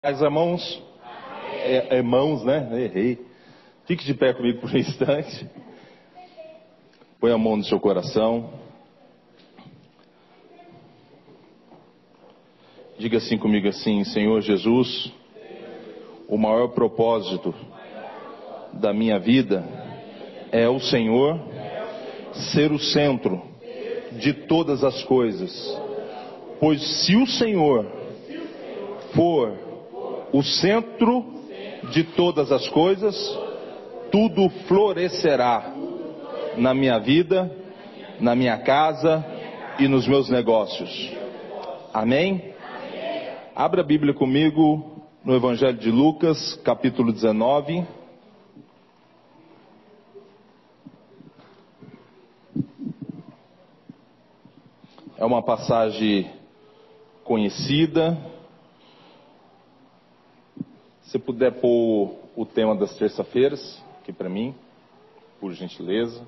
As irmãos, é, irmãos, né? Errei. Fique de pé comigo por um instante. Põe a mão no seu coração. Diga assim comigo assim, Senhor Jesus, o maior propósito da minha vida é o Senhor ser o centro de todas as coisas. Pois se o Senhor for o centro de todas as coisas, tudo florescerá na minha vida, na minha casa e nos meus negócios. Amém? Abra a Bíblia comigo no Evangelho de Lucas, capítulo 19. É uma passagem conhecida. Se puder pôr o tema das terça-feiras aqui para mim, por gentileza.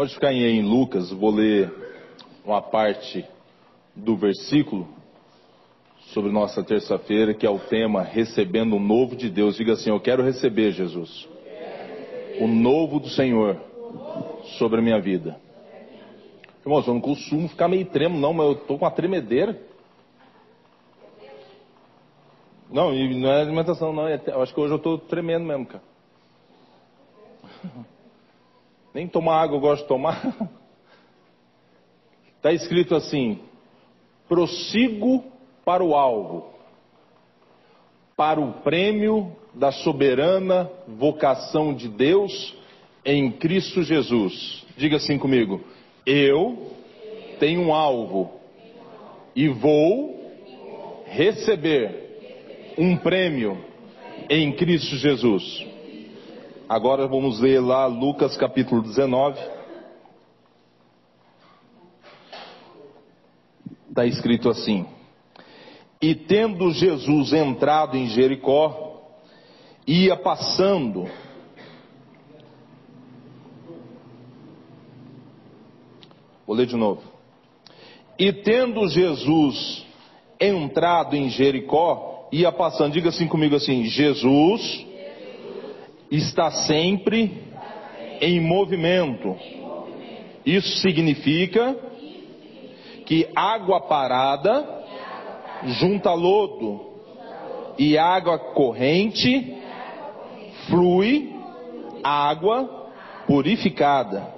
Pode ficar em Lucas, vou ler uma parte do versículo sobre nossa terça-feira, que é o tema Recebendo o Novo de Deus. Diga assim: Eu quero receber, Jesus, o novo do Senhor sobre a minha vida. Irmãos, eu não costumo ficar meio tremo, não, mas eu estou com uma tremedeira. Não, não é alimentação, não. É, eu acho que hoje eu estou tremendo mesmo, cara. Nem tomar água eu gosto de tomar. Está escrito assim: prossigo para o alvo, para o prêmio da soberana vocação de Deus em Cristo Jesus. Diga assim comigo: eu tenho um alvo e vou receber um prêmio em Cristo Jesus. Agora vamos ler lá Lucas capítulo 19. Está escrito assim: E tendo Jesus entrado em Jericó, ia passando. Vou ler de novo. E tendo Jesus entrado em Jericó, ia passando, diga assim comigo assim: Jesus está sempre em movimento. Isso significa que água parada junta lodo e água corrente flui água purificada.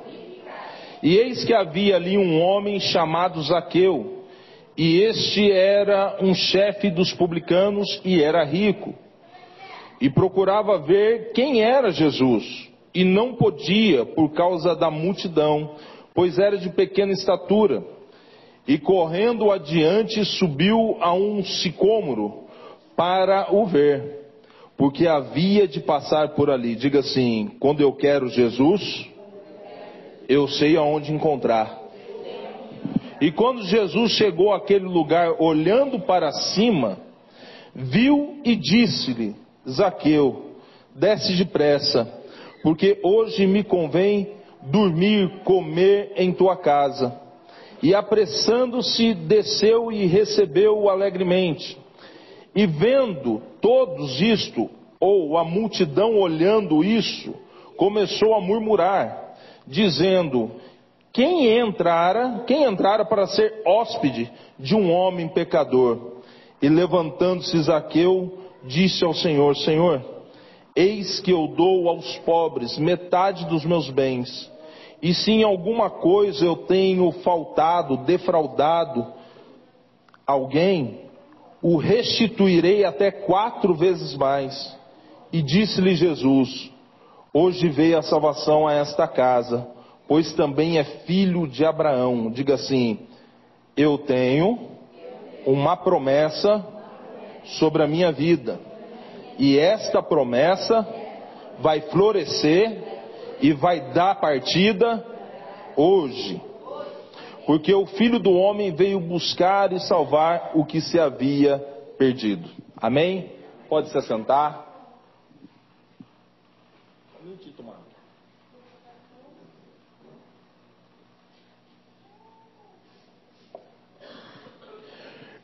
E eis que havia ali um homem chamado Zaqueu, e este era um chefe dos publicanos e era rico e procurava ver quem era Jesus, e não podia por causa da multidão, pois era de pequena estatura. E correndo adiante, subiu a um sicômoro para o ver, porque havia de passar por ali. Diga assim: quando eu quero Jesus, eu sei aonde encontrar. E quando Jesus chegou àquele lugar, olhando para cima, viu e disse-lhe: Zaqueu, desce depressa, porque hoje me convém dormir, comer em tua casa. E apressando-se, desceu e recebeu-o alegremente. E vendo todos isto, ou a multidão olhando isso, começou a murmurar, dizendo: Quem entrara, quem entrara para ser hóspede de um homem pecador? E levantando-se Zaqueu, disse ao Senhor: Senhor, eis que eu dou aos pobres metade dos meus bens, e se em alguma coisa eu tenho faltado, defraudado alguém, o restituirei até quatro vezes mais. E disse-lhe Jesus: Hoje veio a salvação a esta casa, pois também é filho de Abraão. Diga assim: Eu tenho uma promessa sobre a minha vida. E esta promessa vai florescer e vai dar partida hoje. Porque o Filho do Homem veio buscar e salvar o que se havia perdido. Amém? Pode se assentar.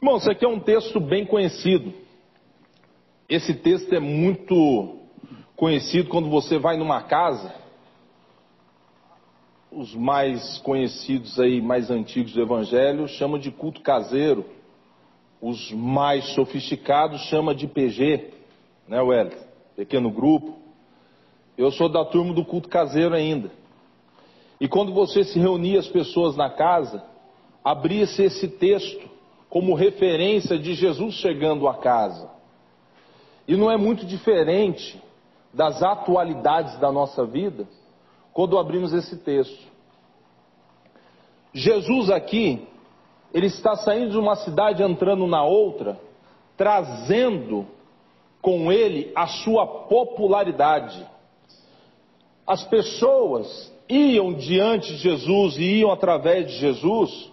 Irmão, isso aqui é um texto bem conhecido. Esse texto é muito conhecido quando você vai numa casa. Os mais conhecidos aí, mais antigos do Evangelho, chamam de culto caseiro. Os mais sofisticados chamam de PG, né, Wellington? Pequeno grupo. Eu sou da turma do culto caseiro ainda. E quando você se reunia as pessoas na casa, abria-se esse texto como referência de Jesus chegando a casa. E não é muito diferente das atualidades da nossa vida quando abrimos esse texto. Jesus aqui, ele está saindo de uma cidade entrando na outra, trazendo com ele a sua popularidade. As pessoas iam diante de Jesus e iam através de Jesus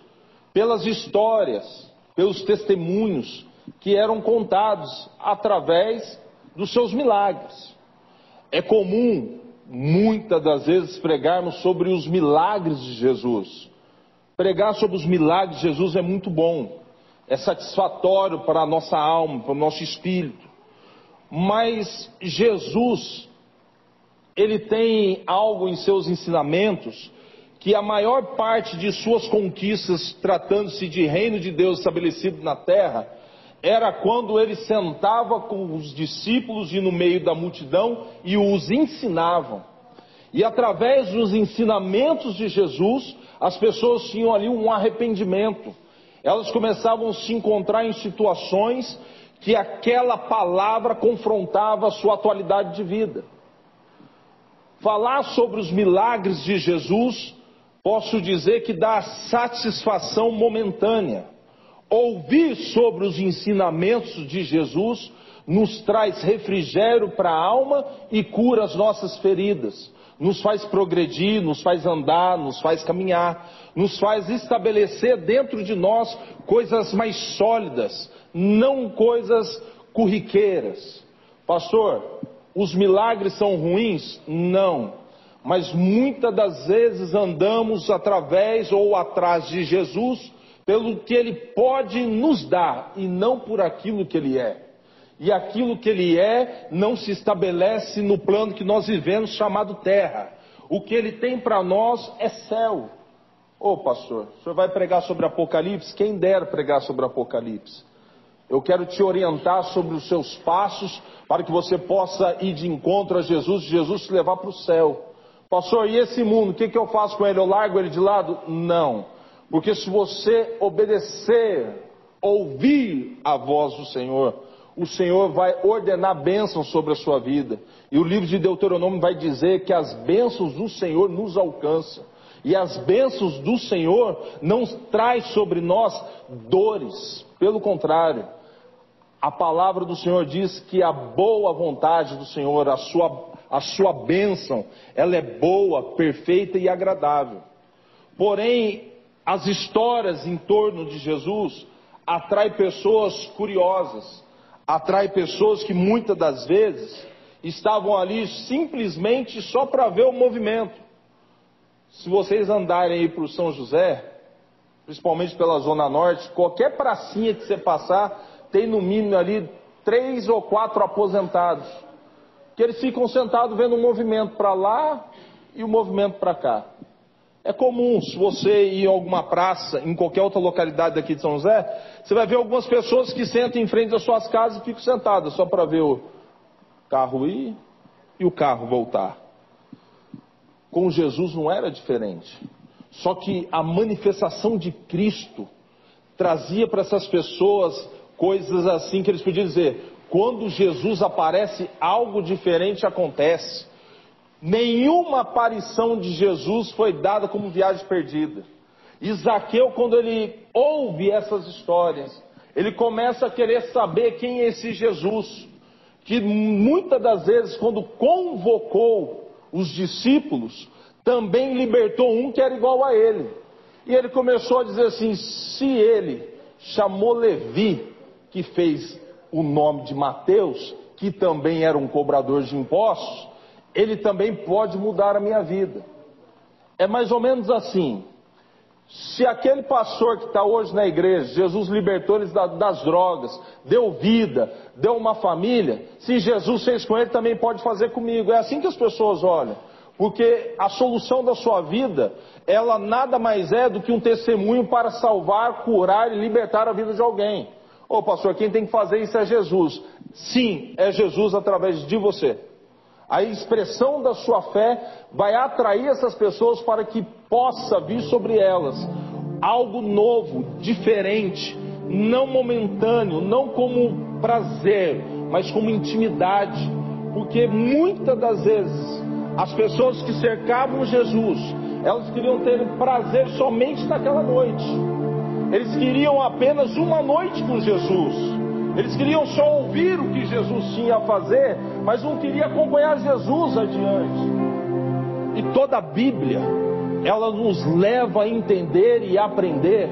pelas histórias, pelos testemunhos que eram contados através dos seus milagres. É comum, muitas das vezes, pregarmos sobre os milagres de Jesus. Pregar sobre os milagres de Jesus é muito bom, é satisfatório para a nossa alma, para o nosso espírito. Mas Jesus, ele tem algo em seus ensinamentos que a maior parte de suas conquistas, tratando-se de reino de Deus estabelecido na terra, era quando ele sentava com os discípulos e no meio da multidão e os ensinavam. E através dos ensinamentos de Jesus, as pessoas tinham ali um arrependimento. Elas começavam a se encontrar em situações que aquela palavra confrontava a sua atualidade de vida. Falar sobre os milagres de Jesus posso dizer que dá satisfação momentânea. Ouvir sobre os ensinamentos de Jesus nos traz refrigério para a alma e cura as nossas feridas. Nos faz progredir, nos faz andar, nos faz caminhar, nos faz estabelecer dentro de nós coisas mais sólidas, não coisas corriqueiras. Pastor, os milagres são ruins? Não mas muitas das vezes andamos através ou atrás de Jesus pelo que ele pode nos dar e não por aquilo que ele é. E aquilo que ele é não se estabelece no plano que nós vivemos chamado terra. O que ele tem para nós é céu. Ô oh, pastor, o senhor vai pregar sobre Apocalipse? Quem dera pregar sobre Apocalipse. Eu quero te orientar sobre os seus passos para que você possa ir de encontro a Jesus, Jesus te levar para o céu. Pastor, e esse mundo, o que, que eu faço com ele? Eu largo ele de lado? Não. Porque se você obedecer, ouvir a voz do Senhor, o Senhor vai ordenar bênçãos sobre a sua vida. E o livro de Deuteronômio vai dizer que as bênçãos do Senhor nos alcançam. E as bênçãos do Senhor não traz sobre nós dores. Pelo contrário, a palavra do Senhor diz que a boa vontade do Senhor, a sua a sua bênção, ela é boa, perfeita e agradável. Porém, as histórias em torno de Jesus atrai pessoas curiosas, atrai pessoas que muitas das vezes estavam ali simplesmente só para ver o movimento. Se vocês andarem aí para o São José, principalmente pela Zona Norte, qualquer pracinha que você passar, tem no mínimo ali três ou quatro aposentados que eles ficam sentados vendo um movimento para lá e o um movimento para cá. É comum, se você ir a alguma praça, em qualquer outra localidade daqui de São José, você vai ver algumas pessoas que sentam em frente às suas casas e ficam sentadas só para ver o carro ir e o carro voltar. Com Jesus não era diferente. Só que a manifestação de Cristo trazia para essas pessoas coisas assim que eles podiam dizer: quando Jesus aparece, algo diferente acontece. Nenhuma aparição de Jesus foi dada como viagem perdida. Isaqueu, quando ele ouve essas histórias, ele começa a querer saber quem é esse Jesus, que muitas das vezes, quando convocou os discípulos, também libertou um que era igual a ele. E ele começou a dizer assim: se ele chamou Levi, que fez o nome de Mateus, que também era um cobrador de impostos, ele também pode mudar a minha vida. É mais ou menos assim. Se aquele pastor que está hoje na igreja, Jesus libertou eles das drogas, deu vida, deu uma família, se Jesus fez com ele, também pode fazer comigo. É assim que as pessoas olham. Porque a solução da sua vida, ela nada mais é do que um testemunho para salvar, curar e libertar a vida de alguém. Ô pastor, quem tem que fazer isso é Jesus. Sim, é Jesus através de você. A expressão da sua fé vai atrair essas pessoas para que possa vir sobre elas algo novo, diferente, não momentâneo, não como prazer, mas como intimidade. Porque muitas das vezes as pessoas que cercavam Jesus, elas queriam ter prazer somente naquela noite. Eles queriam apenas uma noite com Jesus. Eles queriam só ouvir o que Jesus tinha a fazer, mas não queriam acompanhar Jesus adiante. E toda a Bíblia, ela nos leva a entender e aprender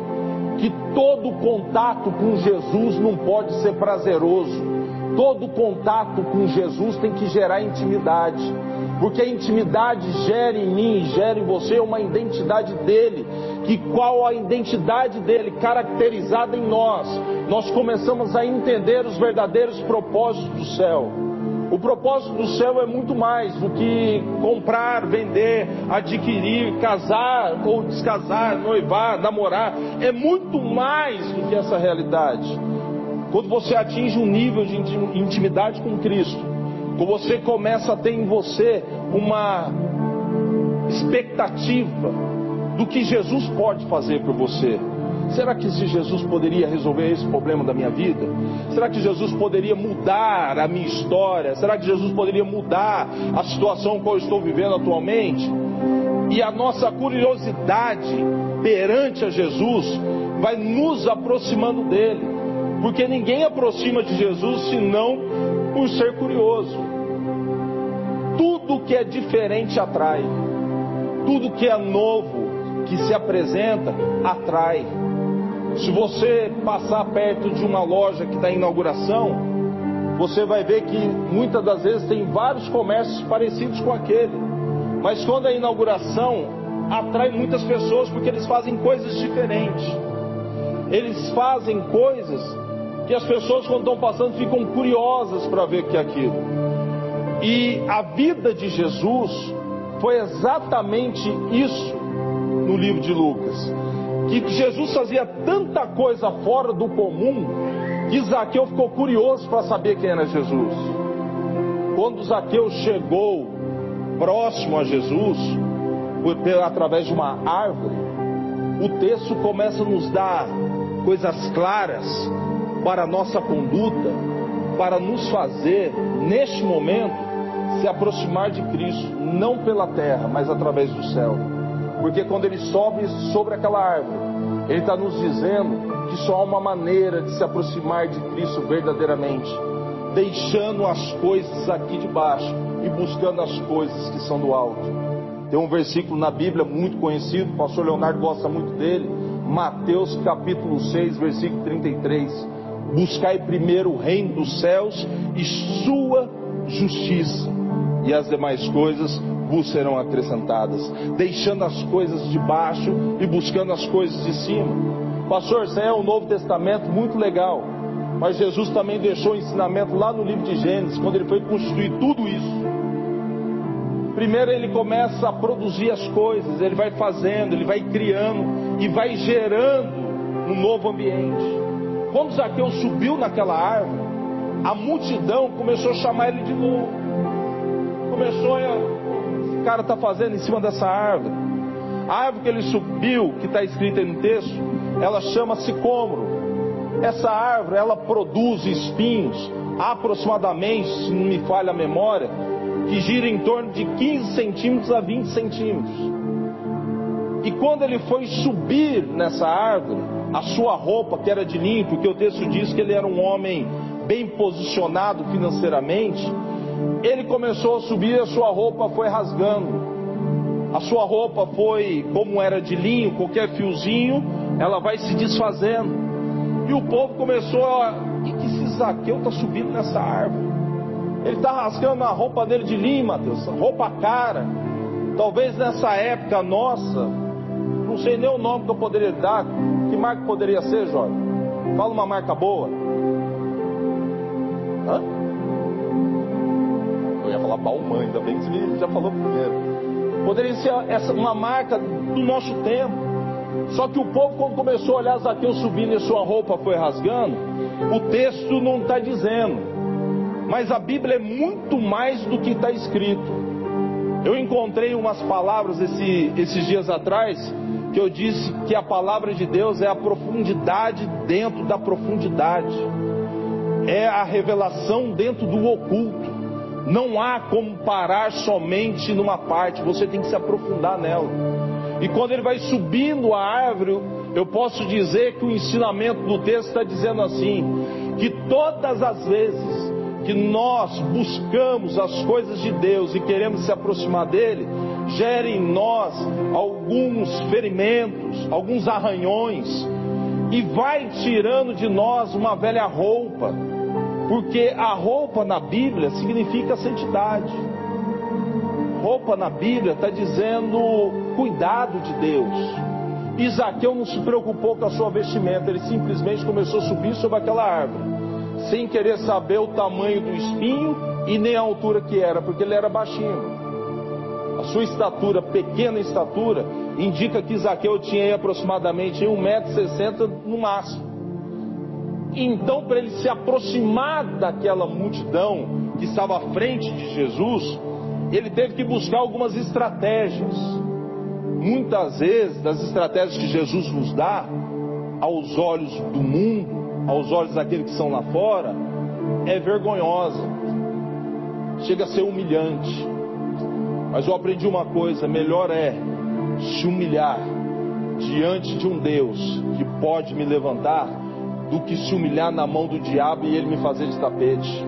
que todo contato com Jesus não pode ser prazeroso. Todo contato com Jesus tem que gerar intimidade. Porque a intimidade gera em mim, gera em você uma identidade dele, que qual a identidade dele caracterizada em nós, nós começamos a entender os verdadeiros propósitos do céu. O propósito do céu é muito mais do que comprar, vender, adquirir, casar ou descasar, noivar, namorar. É muito mais do que essa realidade. Quando você atinge um nível de intimidade com Cristo, quando você começa a ter em você uma expectativa do que Jesus pode fazer por você. Será que se Jesus poderia resolver esse problema da minha vida? Será que Jesus poderia mudar a minha história? Será que Jesus poderia mudar a situação que eu estou vivendo atualmente? E a nossa curiosidade perante a Jesus vai nos aproximando dele. Porque ninguém aproxima de Jesus senão por ser curioso. Tudo que é diferente atrai. Tudo que é novo, que se apresenta, atrai. Se você passar perto de uma loja que está em inauguração, você vai ver que muitas das vezes tem vários comércios parecidos com aquele. Mas quando é inauguração, atrai muitas pessoas porque eles fazem coisas diferentes. Eles fazem coisas que as pessoas, quando estão passando, ficam curiosas para ver o que é aquilo. E a vida de Jesus foi exatamente isso no livro de Lucas. Que Jesus fazia tanta coisa fora do comum que Zaqueu ficou curioso para saber quem era Jesus. Quando Zaqueu chegou próximo a Jesus, através de uma árvore, o texto começa a nos dar coisas claras para a nossa conduta, para nos fazer, neste momento, se aproximar de Cristo, não pela terra, mas através do céu. Porque quando ele sobe sobre aquela árvore, ele está nos dizendo que só há uma maneira de se aproximar de Cristo verdadeiramente, deixando as coisas aqui de baixo e buscando as coisas que são do alto. Tem um versículo na Bíblia muito conhecido, o pastor Leonardo gosta muito dele, Mateus capítulo 6, versículo 33 buscai primeiro o reino dos céus e sua justiça, e as demais coisas vos serão acrescentadas, deixando as coisas de baixo e buscando as coisas de cima. Pastor, isso aí é o Novo Testamento muito legal, mas Jesus também deixou o ensinamento lá no livro de Gênesis, quando ele foi constituir tudo isso. Primeiro ele começa a produzir as coisas, ele vai fazendo, ele vai criando e vai gerando um novo ambiente. Quando Zaqueu subiu naquela árvore, a multidão começou a chamar ele de novo. Começou a. Cara está fazendo em cima dessa árvore. A árvore que ele subiu, que está escrita aí no texto, ela chama-se cômoro. Essa árvore, ela produz espinhos, aproximadamente, se não me falha a memória, que gira em torno de 15 centímetros a 20 centímetros. E quando ele foi subir nessa árvore, a sua roupa que era de linho, porque o texto diz que ele era um homem bem posicionado financeiramente, ele começou a subir, a sua roupa foi rasgando. A sua roupa foi, como era de linho, qualquer fiozinho, ela vai se desfazendo. E o povo começou a. E que esse Zaqueu está subindo nessa árvore? Ele está rasgando a roupa dele de linho, Mateus, roupa cara. Talvez nessa época nossa, não sei nem o nome que eu poderia dar. Que marca poderia ser, Jorge? Fala uma marca boa. Falar Balmain, ainda bem que você já falou primeiro. Poderia ser essa, uma marca do nosso tempo. Só que o povo, quando começou a olhar Zaqueu subindo e sua roupa foi rasgando, o texto não está dizendo. Mas a Bíblia é muito mais do que está escrito. Eu encontrei umas palavras esse, esses dias atrás que eu disse que a palavra de Deus é a profundidade dentro da profundidade, é a revelação dentro do oculto. Não há como parar somente numa parte, você tem que se aprofundar nela. E quando ele vai subindo a árvore, eu posso dizer que o ensinamento do texto está dizendo assim: que todas as vezes que nós buscamos as coisas de Deus e queremos se aproximar dele, gera em nós alguns ferimentos, alguns arranhões, e vai tirando de nós uma velha roupa, porque a roupa na Bíblia significa santidade. Roupa na Bíblia está dizendo cuidado de Deus. Isaqueu não se preocupou com a sua vestimenta, ele simplesmente começou a subir sobre aquela árvore, sem querer saber o tamanho do espinho e nem a altura que era, porque ele era baixinho. A sua estatura, pequena estatura, indica que Zaqueu tinha aproximadamente 1,60m no máximo. Então, para ele se aproximar daquela multidão que estava à frente de Jesus, ele teve que buscar algumas estratégias. Muitas vezes, das estratégias que Jesus nos dá, aos olhos do mundo, aos olhos daqueles que são lá fora, é vergonhosa, chega a ser humilhante. Mas eu aprendi uma coisa: melhor é se humilhar diante de um Deus que pode me levantar, do que se humilhar na mão do diabo e ele me fazer de tapete.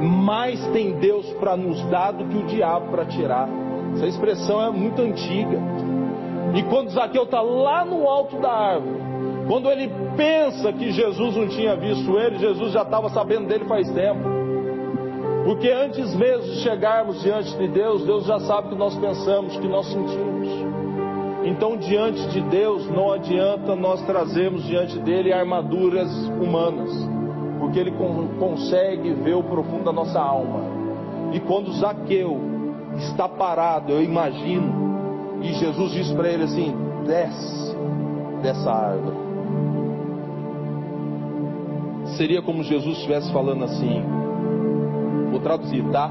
Mais tem Deus para nos dar do que o diabo para tirar. Essa expressão é muito antiga. E quando Zaqueu está lá no alto da árvore, quando ele pensa que Jesus não tinha visto ele, Jesus já estava sabendo dele faz tempo. Porque antes mesmo de chegarmos diante de Deus, Deus já sabe o que nós pensamos, o que nós sentimos. Então, diante de Deus, não adianta nós trazermos diante dele armaduras humanas, porque ele consegue ver o profundo da nossa alma. E quando Zaqueu está parado, eu imagino, e Jesus diz para ele assim: desce dessa árvore. Seria como Jesus estivesse falando assim: Vou traduzir, tá?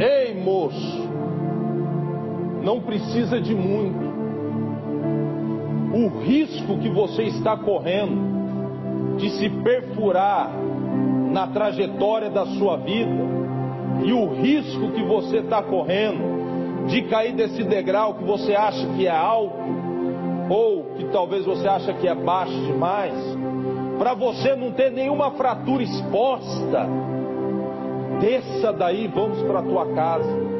Ei, moço, não precisa de muito. O risco que você está correndo de se perfurar na trajetória da sua vida e o risco que você está correndo de cair desse degrau que você acha que é alto ou que talvez você acha que é baixo demais, para você não ter nenhuma fratura exposta desça daí, vamos para a tua casa,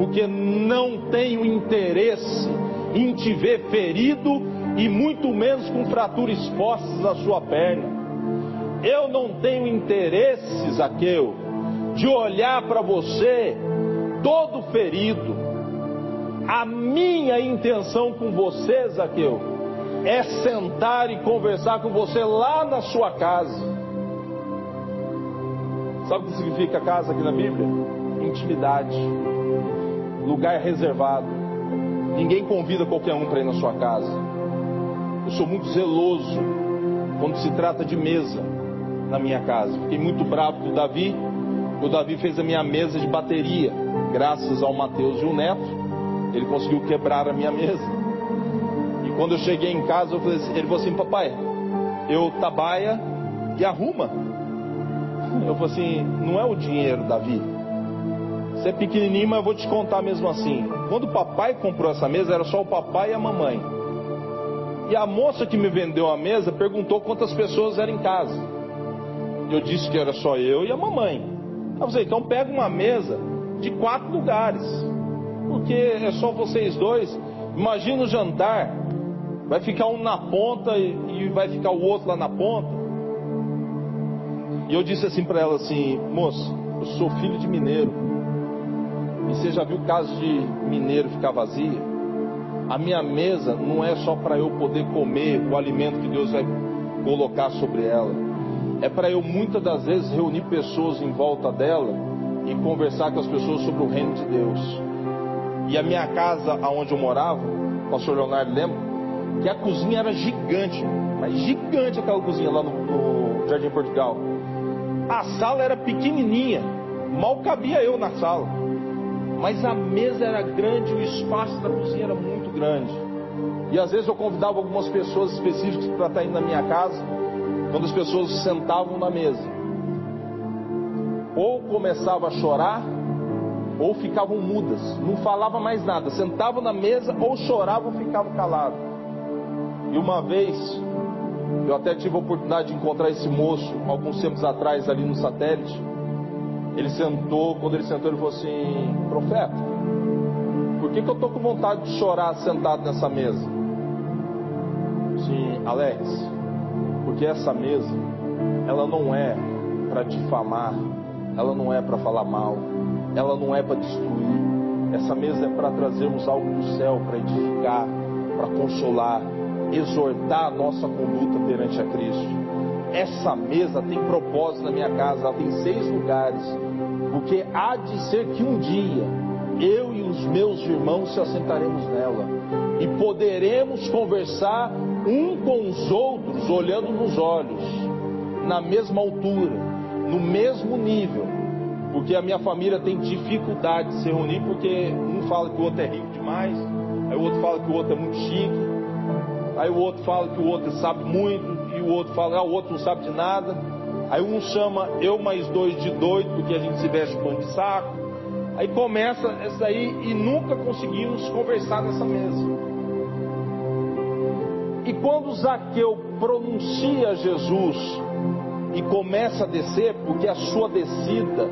porque não tenho interesse em te ver ferido e muito menos com fraturas expostas na sua perna. Eu não tenho interesse, Zaqueu, de olhar para você todo ferido. A minha intenção com você, Zaqueu, é sentar e conversar com você lá na sua casa Sabe o que significa casa aqui na Bíblia? Intimidade, lugar reservado. Ninguém convida qualquer um para ir na sua casa. Eu sou muito zeloso quando se trata de mesa na minha casa. Fiquei muito bravo com o Davi. O Davi fez a minha mesa de bateria, graças ao Mateus e o Neto. Ele conseguiu quebrar a minha mesa. E quando eu cheguei em casa, assim, ele falou assim: Papai, eu trabalha e arruma. Eu falei assim: não é o dinheiro, Davi. Você é pequenininho, mas eu vou te contar mesmo assim. Quando o papai comprou essa mesa, era só o papai e a mamãe. E a moça que me vendeu a mesa perguntou quantas pessoas eram em casa. Eu disse que era só eu e a mamãe. Eu falei, então pega uma mesa de quatro lugares. Porque é só vocês dois. Imagina o jantar. Vai ficar um na ponta e, vai ficar o outro lá na ponta. E eu disse assim para ela assim, moça, eu sou filho de mineiro. E você já viu caso de mineiro ficar vazia? A minha mesa não é só para eu poder comer o alimento que Deus vai colocar sobre ela. É para eu muitas das vezes reunir pessoas em volta dela e conversar com as pessoas sobre o reino de Deus. E a minha casa, aonde eu morava, o pastor Leonardo lembra, que a cozinha era gigante, mas gigante aquela cozinha lá no, no Jardim Portugal. A sala era pequenininha, mal cabia eu na sala. Mas a mesa era grande, o espaço da cozinha era muito grande. E às vezes eu convidava algumas pessoas específicas para estar indo na minha casa, quando as pessoas sentavam na mesa. Ou começava a chorar, ou ficavam mudas, não falava mais nada, sentavam na mesa, ou choravam ou ficavam calados. E uma vez, eu até tive a oportunidade de encontrar esse moço alguns tempos atrás ali no satélite. Ele sentou, quando ele sentou, ele falou assim: Profeta, por que, que eu estou com vontade de chorar sentado nessa mesa? Sim, Alex, porque essa mesa, ela não é para difamar, ela não é para falar mal, ela não é para destruir. Essa mesa é para trazermos algo do céu, para edificar, para consolar, exortar a nossa conduta perante a Cristo. Essa mesa tem propósito na minha casa, ela tem seis lugares, porque há de ser que um dia eu e os meus irmãos se assentaremos nela e poderemos conversar um com os outros, olhando nos olhos, na mesma altura, no mesmo nível, porque a minha família tem dificuldade de se reunir, porque um fala que o outro é rico demais, aí o outro fala que o outro é muito chique, aí o outro fala que o outro sabe muito, outro fala, ah, o outro não sabe de nada. Aí um chama eu mais dois de doido, porque a gente se veste pano de saco. Aí começa essa aí e nunca conseguimos conversar nessa mesa. E quando Zaqueu pronuncia Jesus e começa a descer, porque a sua descida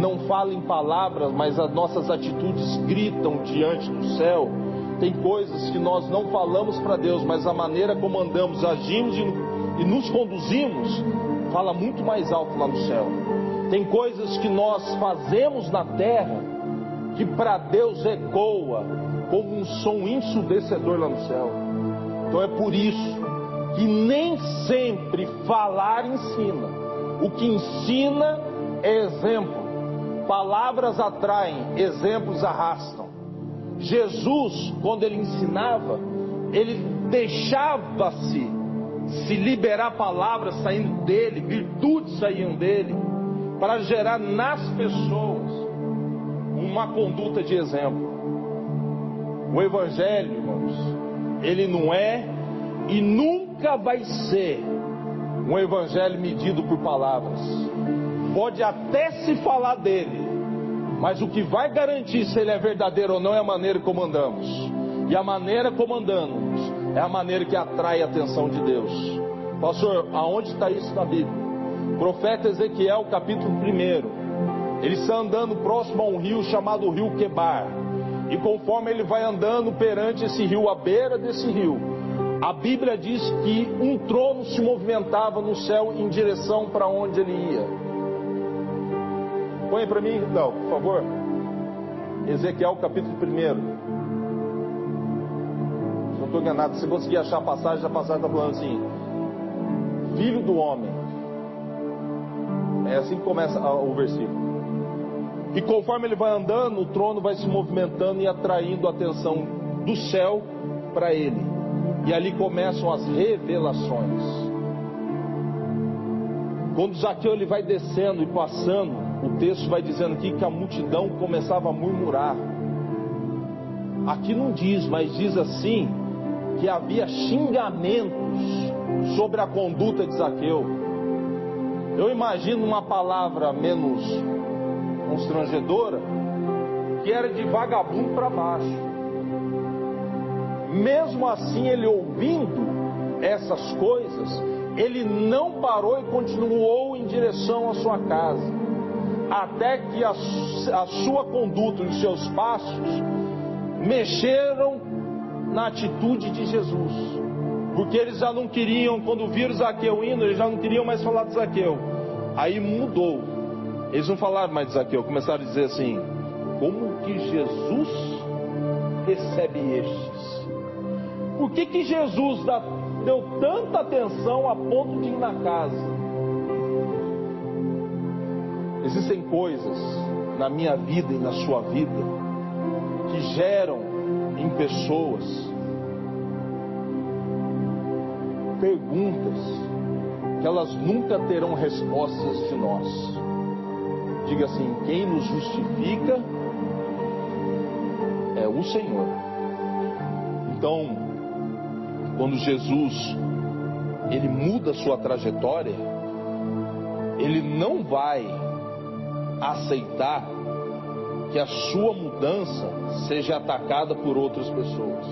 não fala em palavras, mas as nossas atitudes gritam diante do céu. Tem coisas que nós não falamos para Deus, mas a maneira como andamos, agimos e, e nos conduzimos, fala muito mais alto lá no céu. Tem coisas que nós fazemos na terra que para Deus ecoa como um som ensurdecedor lá no céu. Então é por isso que nem sempre falar ensina. O que ensina é exemplo. Palavras atraem, exemplos arrastam. Jesus, quando ele ensinava, ele deixava-se se liberar palavras saindo dele, virtudes saíam dele para gerar nas pessoas uma conduta de exemplo. O Evangelho, irmãos, ele não é e nunca vai ser um Evangelho medido por palavras. Pode até se falar dele, mas o que vai garantir se ele é verdadeiro ou não é a maneira como andamos. E a maneira como andamos é a maneira que atrai a atenção de Deus. Pastor, aonde está isso na Bíblia? Profeta Ezequiel, capítulo 1. Ele está andando próximo a um rio chamado Rio Quebar. E conforme ele vai andando perante esse rio, à beira desse rio, a Bíblia diz que um trono se movimentava no céu em direção para onde ele ia. Põe para mim, não, por favor. Ezequiel capítulo 1. Estou enganado, se conseguir achar a passagem, a passagem está falando assim: Filho do homem, é assim que começa o versículo. E conforme ele vai andando, o trono vai se movimentando e atraindo a atenção do céu para ele. E ali começam as revelações. Quando Zaqueu ele vai descendo e passando, o texto vai dizendo aqui que a multidão começava a murmurar. Aqui não diz, mas diz assim que havia xingamentos sobre a conduta de Zaqueu. Eu imagino uma palavra menos constrangedora, que era de vagabundo para baixo. Mesmo assim, ele ouvindo essas coisas, ele não parou e continuou em direção à sua casa, até que a, a sua conduta e os seus passos mexeram na atitude de Jesus. Porque eles já não queriam, quando viram Zaqueu indo, eles já não queriam mais falar de Zaqueu. Aí mudou. Eles não falaram mais de Zaqueu, começaram a dizer assim: como que Jesus recebe estes? Por que, que Jesus dá, deu tanta atenção a ponto de ir na casa? Existem coisas na minha vida e na sua vida que geram em pessoas perguntas que elas nunca terão respostas de nós. Diga assim: quem nos justifica é o Senhor. Então, quando Jesus ele muda sua trajetória, ele não vai aceitar que a sua mudança seja atacada por outras pessoas.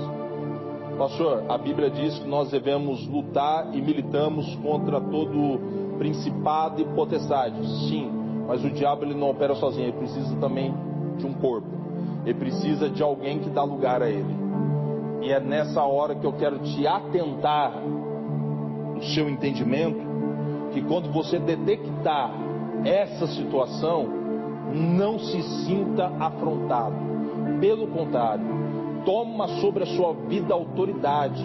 Pastor, a Bíblia diz que nós devemos lutar e militamos contra todo principado e potestade. Sim, mas o diabo ele não opera sozinho, ele precisa também de um corpo. Ele precisa de alguém que dá lugar a ele. E é nessa hora que eu quero te atentar o seu entendimento que quando você detectar essa situação, não se sinta afrontado. Pelo contrário, toma sobre a sua vida autoridade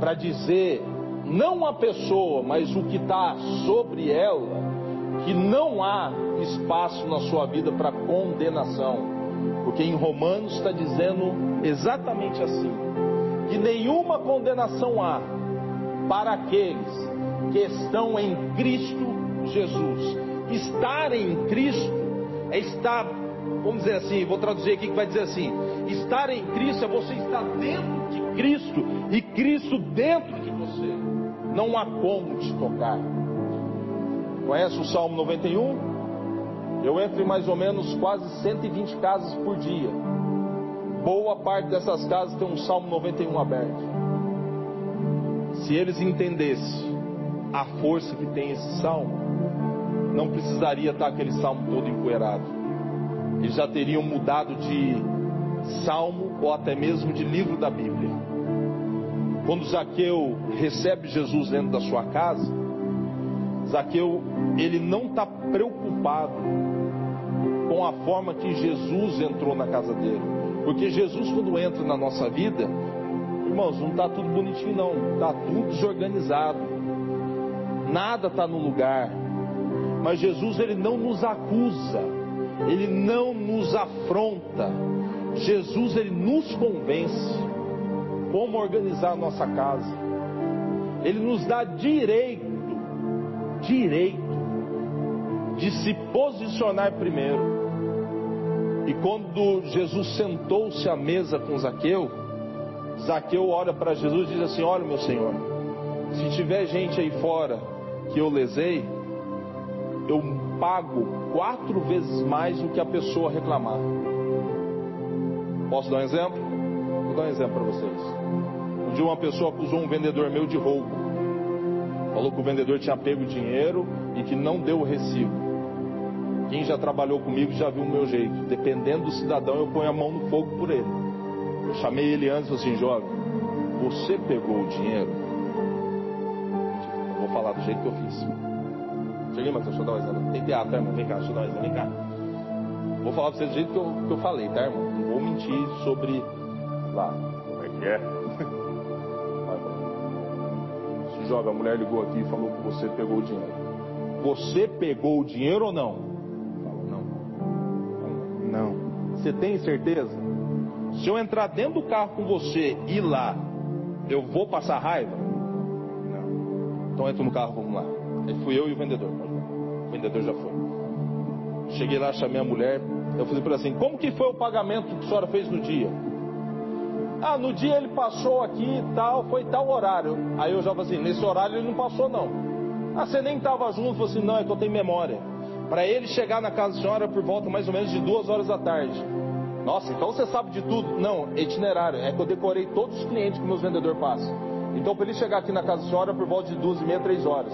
para dizer, não a pessoa, mas o que está sobre ela, que não há espaço na sua vida para condenação. Porque em Romanos está dizendo exatamente assim: que nenhuma condenação há para aqueles que estão em Cristo Jesus. Estar em Cristo é estar, vamos dizer assim, vou traduzir aqui que vai dizer assim: estar em Cristo é você estar dentro de Cristo e Cristo dentro de você. Não há como te tocar. Conhece o Salmo 91? Eu entro em mais ou menos quase 120 casas por dia. Boa parte dessas casas tem um Salmo 91 aberto. Se eles entendessem a força que tem esse salmo, não precisaria estar aquele salmo todo empoeirado. Eles já teriam mudado de salmo ou até mesmo de livro da Bíblia. Quando Zaqueu recebe Jesus dentro da sua casa, Zaqueu ele não está preocupado com a forma que Jesus entrou na casa dele, porque Jesus quando entra na nossa vida, irmãos, não está tudo bonitinho não, está tudo desorganizado, nada está no lugar, mas Jesus ele não nos acusa, ele não nos afronta. Jesus ele nos convence como organizar a nossa casa. Ele nos dá direito, direito de se posicionar primeiro. E quando Jesus sentou-se à mesa com Zaqueu, Zaqueu olha para Jesus e diz assim: Olha, meu Senhor, se tiver gente aí fora que eu lesei, eu pago quatro vezes mais do que a pessoa reclamar. Posso dar um exemplo? Vou dar um exemplo para vocês. Um dia uma pessoa acusou um vendedor meu de roubo. Falou que o vendedor tinha pego dinheiro e que não deu o recibo. Quem já trabalhou comigo já viu o meu jeito. Dependendo do cidadão, eu ponho a mão no fogo por ele. Eu chamei ele antes assim, jovem, você pegou o dinheiro? Eu vou falar do jeito que eu fiz. Cheguei, Matheus, deixa eu dar um exemplo. Tem teatro, tá, irmão? Vem cá, deixa eu dar um exemplo. Vem cá. Vou falar pra vocês do jeito que eu, que eu falei, tá, irmão? Não vou mentir sobre lá. Como é que é? Se joga, a mulher ligou aqui e falou que você pegou o dinheiro. Você pegou o dinheiro ou não? Não. Não. Você tem certeza? Se eu entrar dentro do carro com você e ir lá, eu vou passar raiva? Não. Então entra no carro, vamos lá. Aí fui eu e o vendedor. Vendedor já foi. Cheguei lá, chamei a mulher. Eu falei para assim: Como que foi o pagamento que a senhora fez no dia? Ah, no dia ele passou aqui e tal, foi tal horário. Aí eu já falei assim: Nesse horário ele não passou, não. Ah, você nem estava junto? Eu falei assim: Não, é que eu tenho memória. Para ele chegar na casa da senhora por volta mais ou menos de duas horas da tarde. Nossa, então você sabe de tudo? Não, itinerário. É que eu decorei todos os clientes que meus vendedores passam. Então, para ele chegar aqui na casa da senhora por volta de duas e meia, três horas.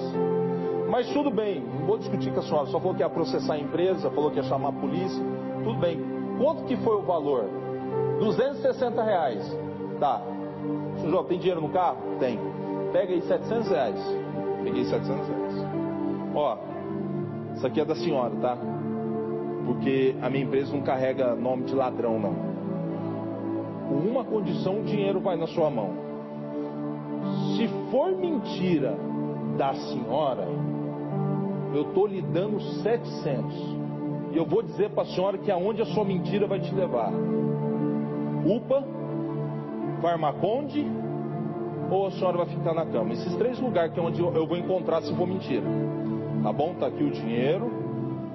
Mas tudo bem, não vou discutir com a senhora. Só falou que ia processar a empresa, falou que ia chamar a polícia. Tudo bem. Quanto que foi o valor? 260 reais. Tá. Senhor João, tem dinheiro no carro? Tem. Pega aí 700 reais. Peguei 700 reais. Ó, isso aqui é da senhora, tá? Porque a minha empresa não carrega nome de ladrão, não. Com uma condição, o dinheiro vai na sua mão. Se for mentira da senhora, eu estou lhe dando 700. E eu vou dizer para a senhora que aonde a sua mentira vai te levar. UPA, Farmaconde ou a senhora vai ficar na cama. Esses três lugares que é onde eu vou encontrar se for mentira. Tá bom? Tá aqui o dinheiro.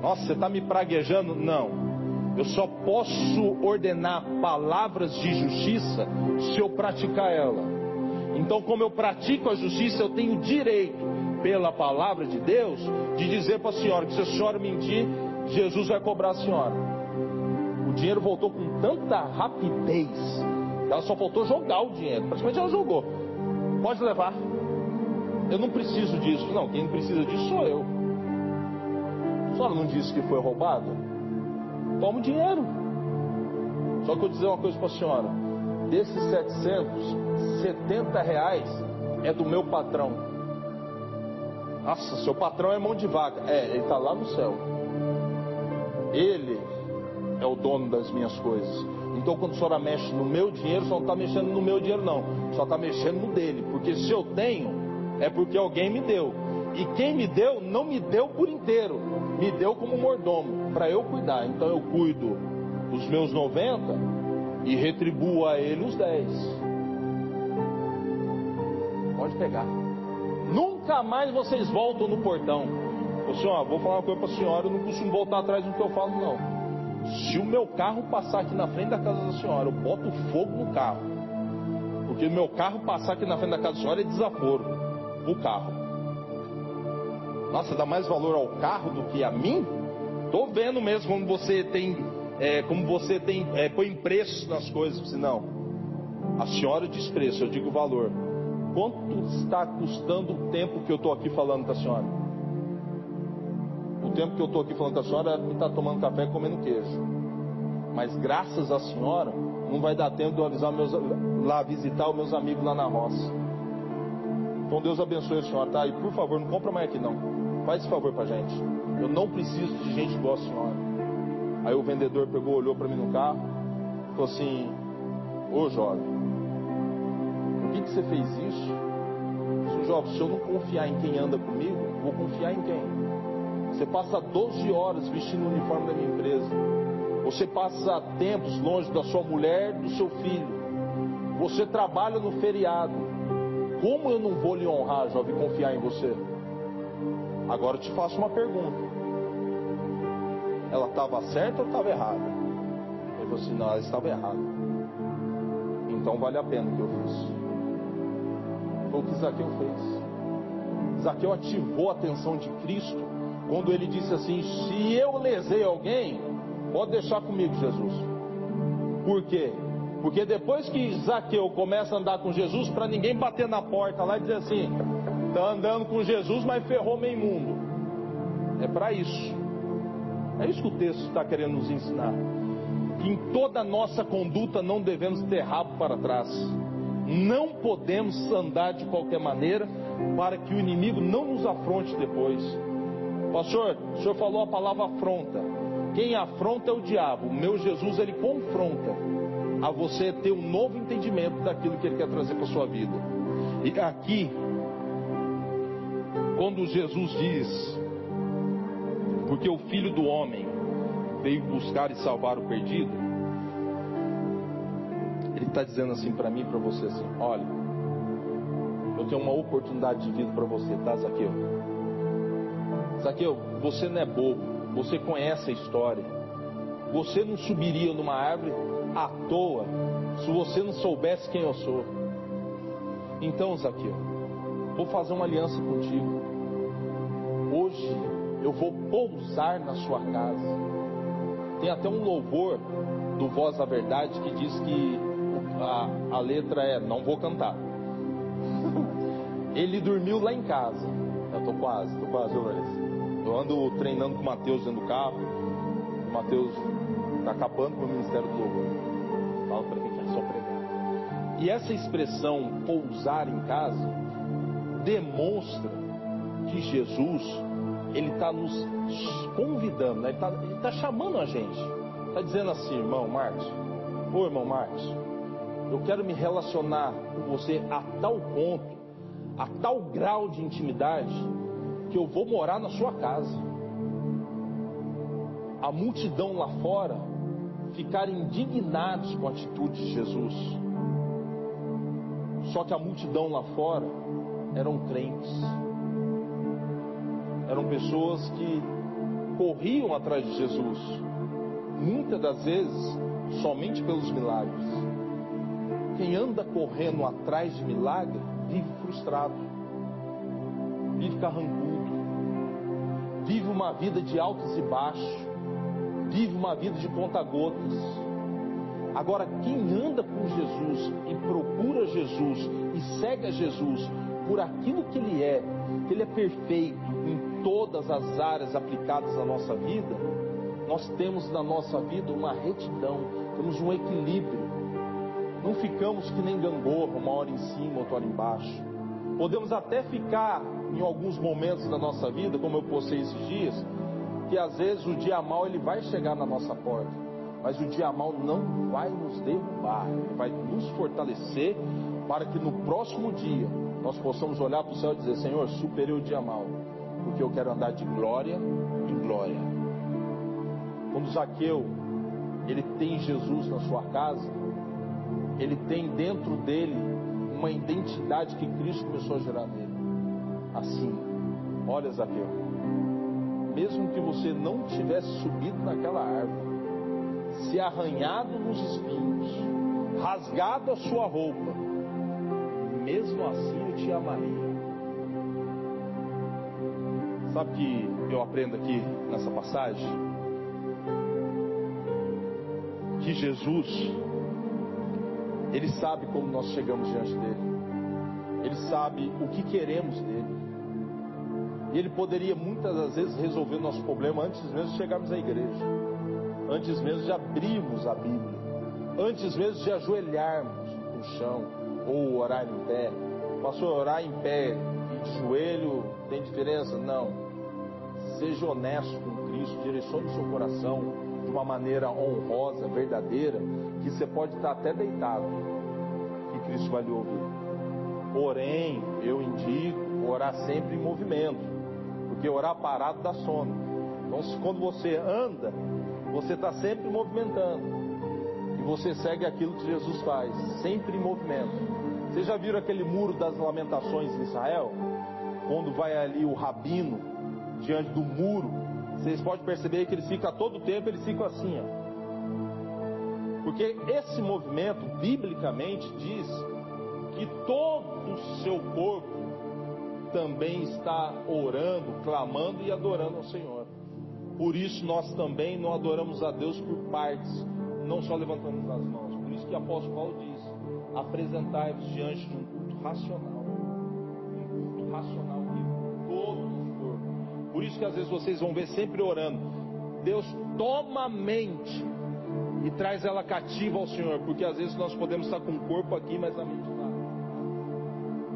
Nossa, você está me praguejando? Não. Eu só posso ordenar palavras de justiça se eu praticar ela. Então, como eu pratico a justiça, eu tenho direito, pela palavra de Deus, de dizer para a senhora que se a senhora mentir, Jesus vai cobrar a senhora. O dinheiro voltou com tanta rapidez, ela só faltou jogar o dinheiro. Praticamente ela jogou. Pode levar. Eu não preciso disso. Não, quem precisa disso sou eu. A senhora não disse que foi roubado? Toma o dinheiro. Só que eu vou dizer uma coisa para a senhora. Desses 770 reais é do meu patrão. Nossa, seu patrão é mão de vaca. É, ele está lá no céu. Ele é o dono das minhas coisas. Então, quando a senhora mexe no meu dinheiro, só não está mexendo no meu dinheiro, não. Só está mexendo no dele. Porque se eu tenho, é porque alguém me deu. E quem me deu, não me deu por inteiro. Me deu como mordomo, para eu cuidar. Então, eu cuido dos meus 90 e retribuo a ele os 10. Pode pegar. Nunca mais vocês voltam no portão. Ô senhor, vou falar uma coisa para a senhora, eu não costumo voltar atrás do que eu falo, não. Se o meu carro passar aqui na frente da casa da senhora, eu boto fogo no carro. Porque o meu carro passar aqui na frente da casa da senhora é desaforo. O carro. Nossa, dá mais valor ao carro do que a mim? Tô vendo mesmo como você tem, é, como você tem, é, põe preço nas coisas. Não, a senhora diz preço, eu digo valor. Quanto está custando o tempo que eu estou aqui falando com a senhora? O tempo que eu estou aqui falando com a senhora me está tomando café e comendo queijo. Mas graças à senhora, não vai dar tempo de eu avisar meus, lá visitar os meus amigos lá na roça. Então Deus abençoe a senhora, tá? E por favor, não compra mais aqui não. Faz esse favor pra gente. Eu não preciso de gente igual a senhora. Aí o vendedor pegou, olhou para mim no carro, falou assim: Ô jovem, por que, que você fez isso? Se eu não confiar em quem anda comigo, vou confiar em quem? Você passa 12 horas vestindo o uniforme da minha empresa. Você passa tempos longe da sua mulher, do seu filho. Você trabalha no feriado. Como eu não vou lhe honrar, jovem, confiar em você? Agora eu te faço uma pergunta. Ela estava certa ou estava errada? Ele falou assim: não, ela estava errada. Então vale a pena o que eu fiz. Foi o que Zaqueu fez. Zaqueu ativou a atenção de Cristo quando ele disse assim: se eu lesei alguém, pode deixar comigo, Jesus. Por quê? Porque depois que Zaqueu começa a andar com Jesus, para ninguém bater na porta lá e dizer assim: está andando com Jesus, mas ferrou meio mundo. É para isso. É isso que o texto está querendo nos ensinar. Que em toda nossa conduta não devemos ter rabo para trás. Não podemos andar de qualquer maneira para que o inimigo não nos afronte depois. Pastor, o senhor falou a palavra afronta. Quem afronta é o diabo. Meu Jesus, ele confronta a você ter um novo entendimento daquilo que ele quer trazer para sua vida. E aqui, quando Jesus diz, porque o filho do homem veio buscar e salvar o perdido, está dizendo assim para mim para você assim: olha, eu tenho uma oportunidade de vida para você, tá, Zaqueu? Zaqueu, você não é bobo, você conhece a história. Você não subiria numa árvore à toa se você não soubesse quem eu sou. Então, Zaqueu, vou fazer uma aliança contigo. Hoje eu vou pousar na sua casa. Tem até um louvor do Voz da Verdade que diz que a, a letra é: Não vou cantar. Ele dormiu lá em casa. Eu tô quase, tô quase. Eu ando treinando com o Matheus dentro do carro. O Matheus tá acabando com o ministério do louvor. Fala pra quem quer só pregar. E essa expressão pousar em casa demonstra que Jesus ele está nos convidando, né? ele está tá chamando a gente, está dizendo assim, irmão Marcos, ô irmão Marcos, eu quero me relacionar com você a tal ponto, a tal grau de intimidade, que eu vou morar na sua casa. A multidão lá fora ficar indignados com a atitude de Jesus. Só que a multidão lá fora eram crentes. Eram pessoas que corriam atrás de Jesus, muitas das vezes somente pelos milagres. Quem anda correndo atrás de milagre vive frustrado, vive carrancudo, vive uma vida de altos e baixos, vive uma vida de conta-gotas. Agora, quem anda com Jesus e procura Jesus e segue a Jesus por aquilo que Ele é, que Ele é perfeito em todas as áreas aplicadas à nossa vida, nós temos na nossa vida uma retidão, temos um equilíbrio. Não ficamos que nem gangorra, uma hora em cima, outra hora embaixo. Podemos até ficar em alguns momentos da nossa vida, como eu postei esses dias, que às vezes o dia mal ele vai chegar na nossa porta, mas o dia mal não vai nos derrubar, vai nos fortalecer para que no próximo dia nós possamos olhar para o céu e dizer: Senhor, superei o dia mal, porque eu quero andar de glória em glória. Quando Zaqueu ele tem Jesus na sua casa, ele tem dentro dele uma identidade que Cristo começou a gerar nele. Assim, olha Zaqueu, mesmo que você não tivesse subido naquela árvore, se arranhado nos espinhos, rasgado a sua roupa, mesmo assim eu te amaria. Sabe que eu aprendo aqui nessa passagem? Que Jesus, Ele sabe como nós chegamos diante dele, Ele sabe o que queremos dele, e Ele poderia muitas das vezes resolver nosso problema antes mesmo de chegarmos à igreja, antes mesmo de abrirmos a Bíblia, antes mesmo de ajoelharmos no chão. Ou orar em pé. Pastor, orar em pé e de joelho tem diferença? Não. Seja honesto com Cristo, direcione o seu coração de uma maneira honrosa, verdadeira, que você pode estar até deitado, que Cristo vai lhe ouvir. Porém, eu indico orar sempre em movimento, porque orar parado dá sono. Então, quando você anda, você está sempre movimentando você segue aquilo que Jesus faz, sempre em movimento. Vocês já viram aquele muro das lamentações em Israel? Quando vai ali o rabino diante do muro, vocês podem perceber que ele fica todo o tempo, ele fica assim, ó. Porque esse movimento, biblicamente, diz que todo o seu corpo também está orando, clamando e adorando ao Senhor. Por isso nós também não adoramos a Deus por partes, não só levantamos as mãos. Por isso que o apóstolo Paulo diz: apresentai-vos diante de um culto racional. Um culto racional que todo o corpo. Por isso que às vezes vocês vão ver sempre orando. Deus toma a mente e traz ela cativa ao Senhor, porque às vezes nós podemos estar com o corpo aqui, mas a mente lá.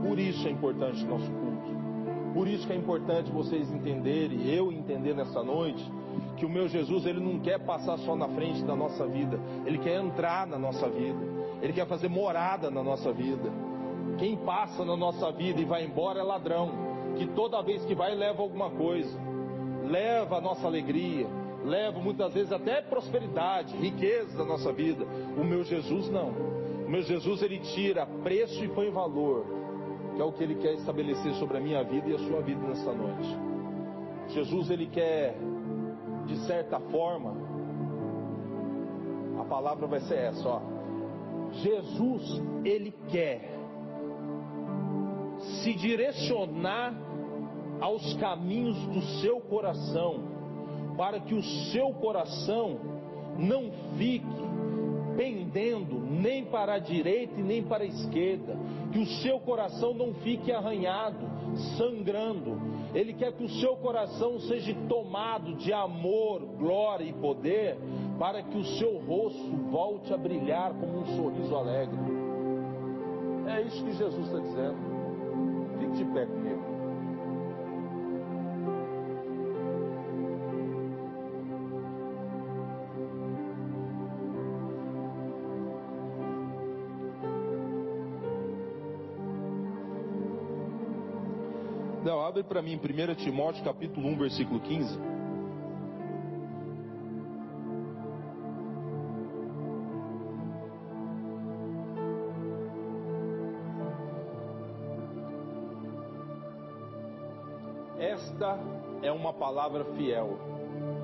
Por isso é importante o nosso culto. Por isso que é importante vocês entenderem, eu entender nessa noite, que o meu Jesus, ele não quer passar só na frente da nossa vida, ele quer entrar na nossa vida, ele quer fazer morada na nossa vida. Quem passa na nossa vida e vai embora é ladrão, que toda vez que vai leva alguma coisa, leva a nossa alegria, leva muitas vezes até prosperidade, riqueza da nossa vida. O meu Jesus não. O meu Jesus ele tira preço e põe valor, que é o que ele quer estabelecer sobre a minha vida e a sua vida nesta noite. Jesus ele quer de certa forma, a palavra vai ser essa, ó. Jesus, ele quer se direcionar aos caminhos do seu coração, para que o seu coração não fique pendendo nem para a direita e nem para a esquerda, que o seu coração não fique arranhado, sangrando. Ele quer que o seu coração seja tomado de amor, glória e poder, para que o seu rosto volte a brilhar como um sorriso alegre. É isso que Jesus está dizendo. Fique de pé comigo. Abre para mim 1 Timóteo capítulo 1, versículo 15. Esta é uma palavra fiel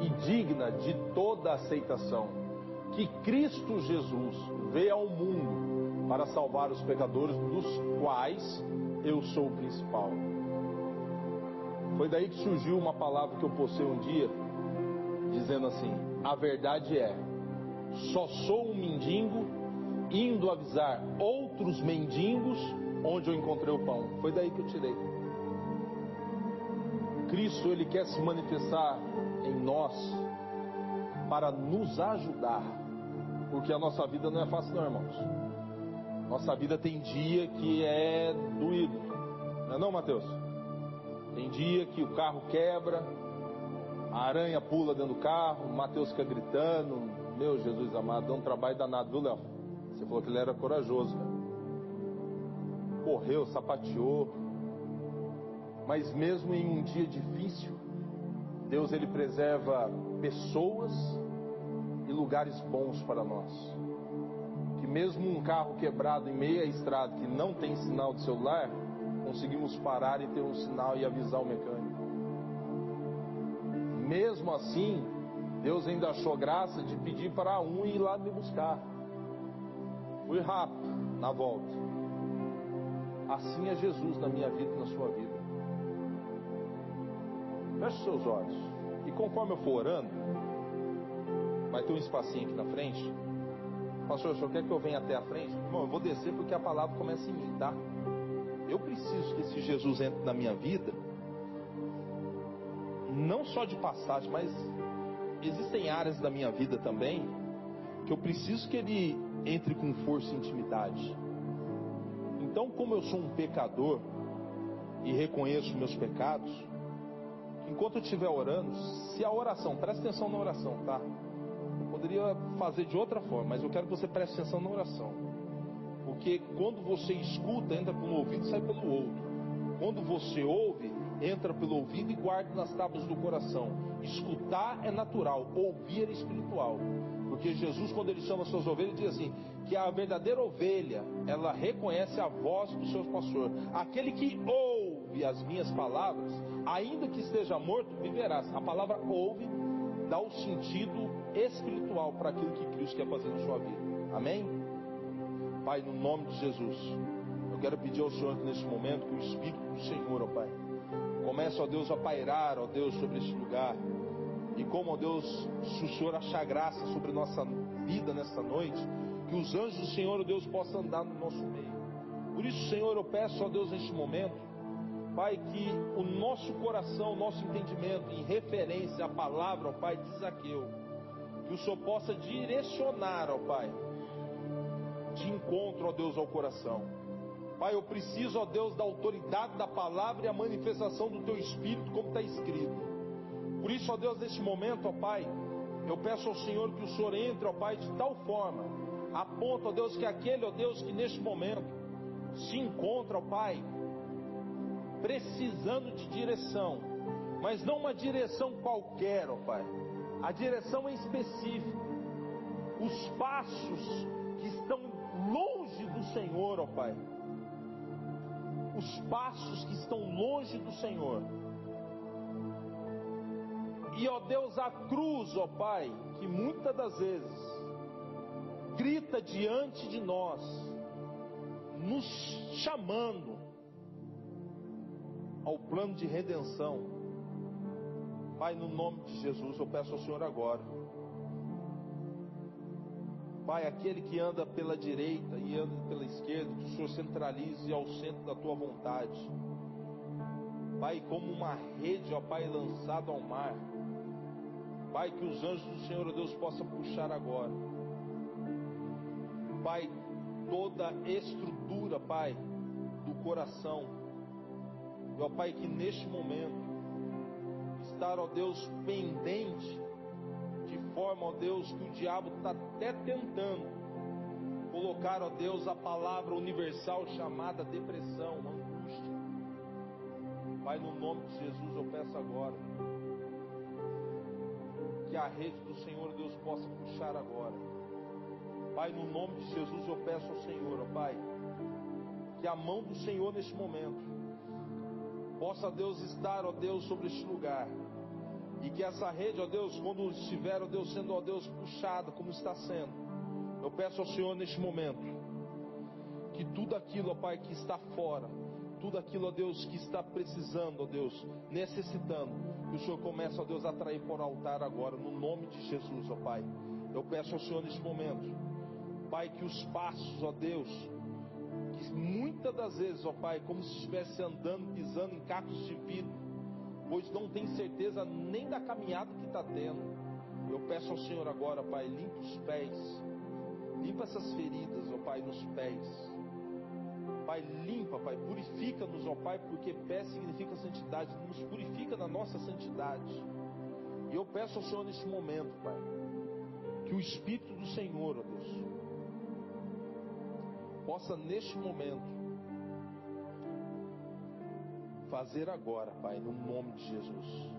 e digna de toda aceitação, que Cristo Jesus veio ao mundo para salvar os pecadores, dos quais eu sou o principal. Foi daí que surgiu uma palavra que eu postei um dia, dizendo assim: a verdade é, só sou um mendigo indo avisar outros mendigos onde eu encontrei o pão. Foi daí que eu tirei. Cristo, Ele quer se manifestar em nós para nos ajudar, porque a nossa vida não é fácil, não, irmãos. Nossa vida tem dia que é doído, não é, não, Mateus? Tem dia que o carro quebra, a aranha pula dentro do carro, o Mateus fica gritando. Meu Jesus amado, dá um trabalho danado, viu, Léo? Você falou que ele era corajoso, cara. Correu, sapateou. Mas mesmo em um dia difícil, Deus ele preserva pessoas e lugares bons para nós. Que mesmo um carro quebrado em meia estrada que não tem sinal de celular, conseguimos parar e ter um sinal e avisar o mecânico. Mesmo assim, Deus ainda achou graça de pedir para um ir lá me buscar. Fui rápido na volta. Assim é Jesus na minha vida e na sua vida. Feche seus olhos. E conforme eu for orando, vai ter um espacinho aqui na frente. Pastor, o senhor quer que eu venha até a frente? Irmão, eu vou descer porque a palavra começa em mim, tá? Eu preciso que esse Jesus entre na minha vida, não só de passagem, mas existem áreas da minha vida também que eu preciso que ele entre com força e intimidade. Então, como eu sou um pecador e reconheço meus pecados, enquanto eu estiver orando, se a oração, preste atenção na oração, tá? Eu poderia fazer de outra forma, mas eu quero que você preste atenção na oração. Porque quando você escuta, entra pelo ouvido e sai pelo outro. Quando você ouve, entra pelo ouvido e guarda nas tábuas do coração. Escutar é natural, ouvir é espiritual. Porque Jesus, quando ele chama suas ovelhas, diz assim: que a verdadeira ovelha, ela reconhece a voz do seu pastor. Aquele que ouve as minhas palavras, ainda que esteja morto, viverá. A palavra ouve dá o sentido espiritual para aquilo que Cristo quer fazer na sua vida. Amém? Pai, no nome de Jesus, eu quero pedir ao Senhor que nesse momento, que o Espírito do Senhor, ó Pai, comece, ó Deus, a pairar, ó Deus, sobre este lugar. E como, ó Deus, se o Senhor achar graça sobre nossa vida nessa noite, que os anjos do Senhor, ó Deus, possam andar no nosso meio. Por isso, Senhor, eu peço, ó Deus, neste momento, Pai, que o nosso coração, o nosso entendimento em referência à palavra, ó Pai, de Zaqueu, que o Senhor possa direcionar, ó Pai, de encontro, ó Deus, ao coração. Pai, eu preciso, ó Deus, da autoridade da palavra e a manifestação do Teu Espírito, como está escrito. Por isso, ó Deus, neste momento, ó Pai, eu peço ao Senhor que o Senhor entre, ó Pai, de tal forma, a ponto, ó Deus, que aquele, ó Deus, que neste momento se encontra, ó Pai, precisando de direção, mas não uma direção qualquer, ó Pai, a direção é específica, os passos que estão Senhor, ó Pai. Os passos que estão longe do Senhor. E ó Deus, a cruz, ó Pai, que muitas das vezes grita diante de nós, nos chamando ao plano de redenção. Pai, no nome de Jesus, eu peço ao Senhor agora Pai, aquele que anda pela direita e anda pela esquerda, que o Senhor centralize ao centro da tua vontade. Pai, como uma rede, ó Pai, lançada ao mar. Pai, que os anjos do Senhor, ó Deus, possam puxar agora. Pai, toda estrutura, Pai, do coração. E, ó Pai, que neste momento, estar, ó Deus, pendente, de forma, ó Deus, que o diabo está até tentando colocar, ó Deus, a palavra universal chamada depressão, angústia. Pai, no nome de Jesus, eu peço agora que a rede do Senhor, Deus, possa puxar agora. Pai, no nome de Jesus, eu peço ao Senhor, ó Pai, que a mão do Senhor neste momento possa, Deus, estar, ó Deus, sobre este lugar. E que essa rede, ó Deus, quando estiver, ó Deus, sendo, ó Deus, puxada, como está sendo, eu peço ao Senhor neste momento, que tudo aquilo, ó Pai, que está fora, tudo aquilo, ó Deus, que está precisando, ó Deus, necessitando, que o Senhor comece, ó Deus, a atrair por altar agora, no nome de Jesus, ó Pai. Eu peço ao Senhor neste momento, Pai, que os passos, ó Deus, que muitas das vezes, ó Pai, como se estivesse andando, pisando em cacos de vidro, pois não tem certeza nem da caminhada que está tendo. Eu peço ao Senhor agora, Pai, limpa os pés, limpa essas feridas, ó Pai, nos pés. Pai, limpa, Pai, purifica-nos, ó Pai, porque pé significa santidade, nos purifica na nossa santidade. E eu peço ao Senhor neste momento, Pai, que o Espírito do Senhor, ó Deus, possa neste momento fazer agora, Pai, no nome de Jesus.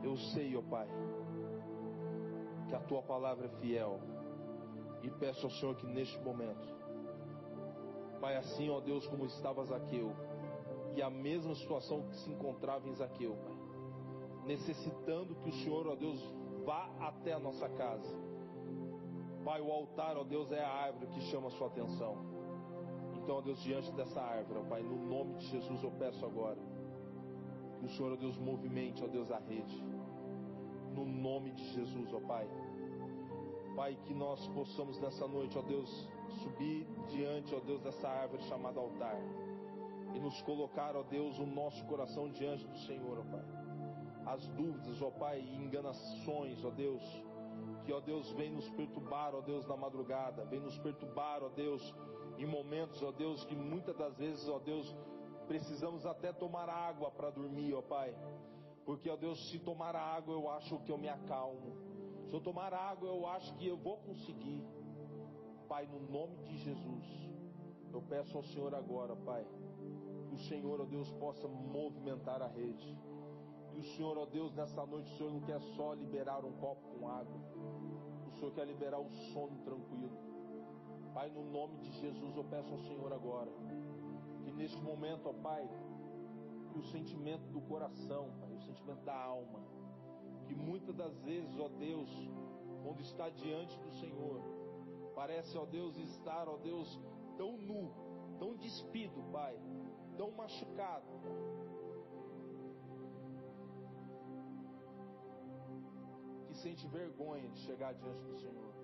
Eu sei, ó Pai, que a tua palavra é fiel e peço ao Senhor que neste momento, Pai, assim, ó Deus, como estava Zaqueu, e a mesma situação que se encontrava em Zaqueu, Pai, necessitando que o Senhor, ó Deus, vá até a nossa casa. Pai, o altar, ó Deus, é a árvore que chama a sua atenção. Então, ó Deus, diante dessa árvore, ó Pai, no nome de Jesus eu peço agora que o Senhor, ó Deus, movimente, ó Deus, a rede. No nome de Jesus, ó Pai. Pai, que nós possamos nessa noite, ó Deus, subir diante, ó Deus, dessa árvore chamada altar. E nos colocar, ó Deus, o nosso coração diante do Senhor, ó Pai. As dúvidas, ó Pai, e enganações, ó Deus, que, ó Deus, vem nos perturbar, ó Deus, na madrugada, vem nos perturbar, ó Deus, em momentos, ó Deus, que muitas das vezes, ó Deus, precisamos até tomar água para dormir, ó Pai. Porque, ó Deus, se tomar água, eu acho que eu me acalmo. Se eu tomar água, eu acho que eu vou conseguir. Pai, no nome de Jesus, eu peço ao Senhor agora, Pai, que o Senhor, ó Deus, possa movimentar a rede. E o Senhor, ó Deus, nessa noite, o Senhor não quer só liberar um copo com água. O Senhor quer liberar o sono tranquilo. Pai, no nome de Jesus, eu peço ao Senhor agora, que neste momento, ó Pai, que o sentimento do coração, Pai, o sentimento da alma, que muitas das vezes, ó Deus, quando está diante do Senhor, parece, ó Deus, estar, ó Deus, tão nu, tão despido, Pai, tão machucado. Que sente vergonha de chegar diante do Senhor.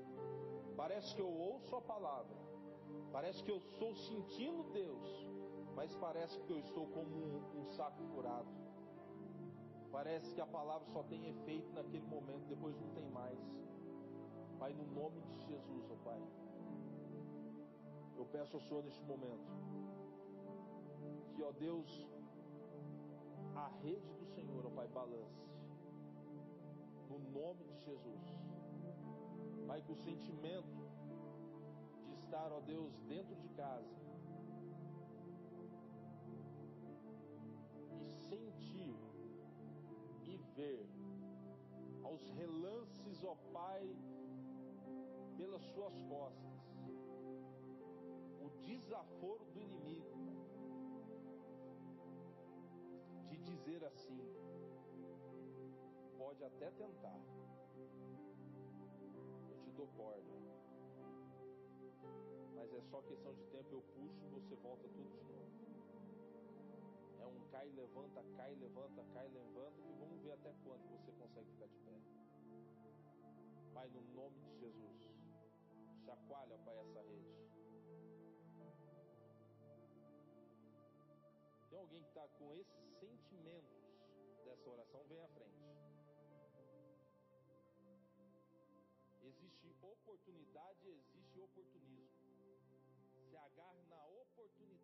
Parece que eu ouço a palavra, parece que eu estou sentindo Deus, mas parece que eu estou como um, um saco furado. Parece que a palavra só tem efeito naquele momento, depois não tem mais. Pai, no nome de Jesus, ó Pai, eu peço ao Senhor neste momento que, ó Deus, a rede do Senhor, ó Pai, balance. No nome de Jesus. Pai, que o sentimento de estar, ó Deus, dentro de casa e sentir e ver aos relances, ó Pai, pelas suas costas, o desaforo do inimigo de dizer assim: pode até tentar, dou corda, mas é só questão de tempo, eu puxo você volta tudo de novo. É um cai, levanta, cai, levanta, cai, levanta, e vamos ver até quando você consegue ficar de pé. Pai, no nome de Jesus, chacoalha, Pai, essa rede. Tem alguém que está com esses sentimentos dessa oração? Vem à frente. Existe oportunidade, existe oportunismo. Se agarre na oportunidade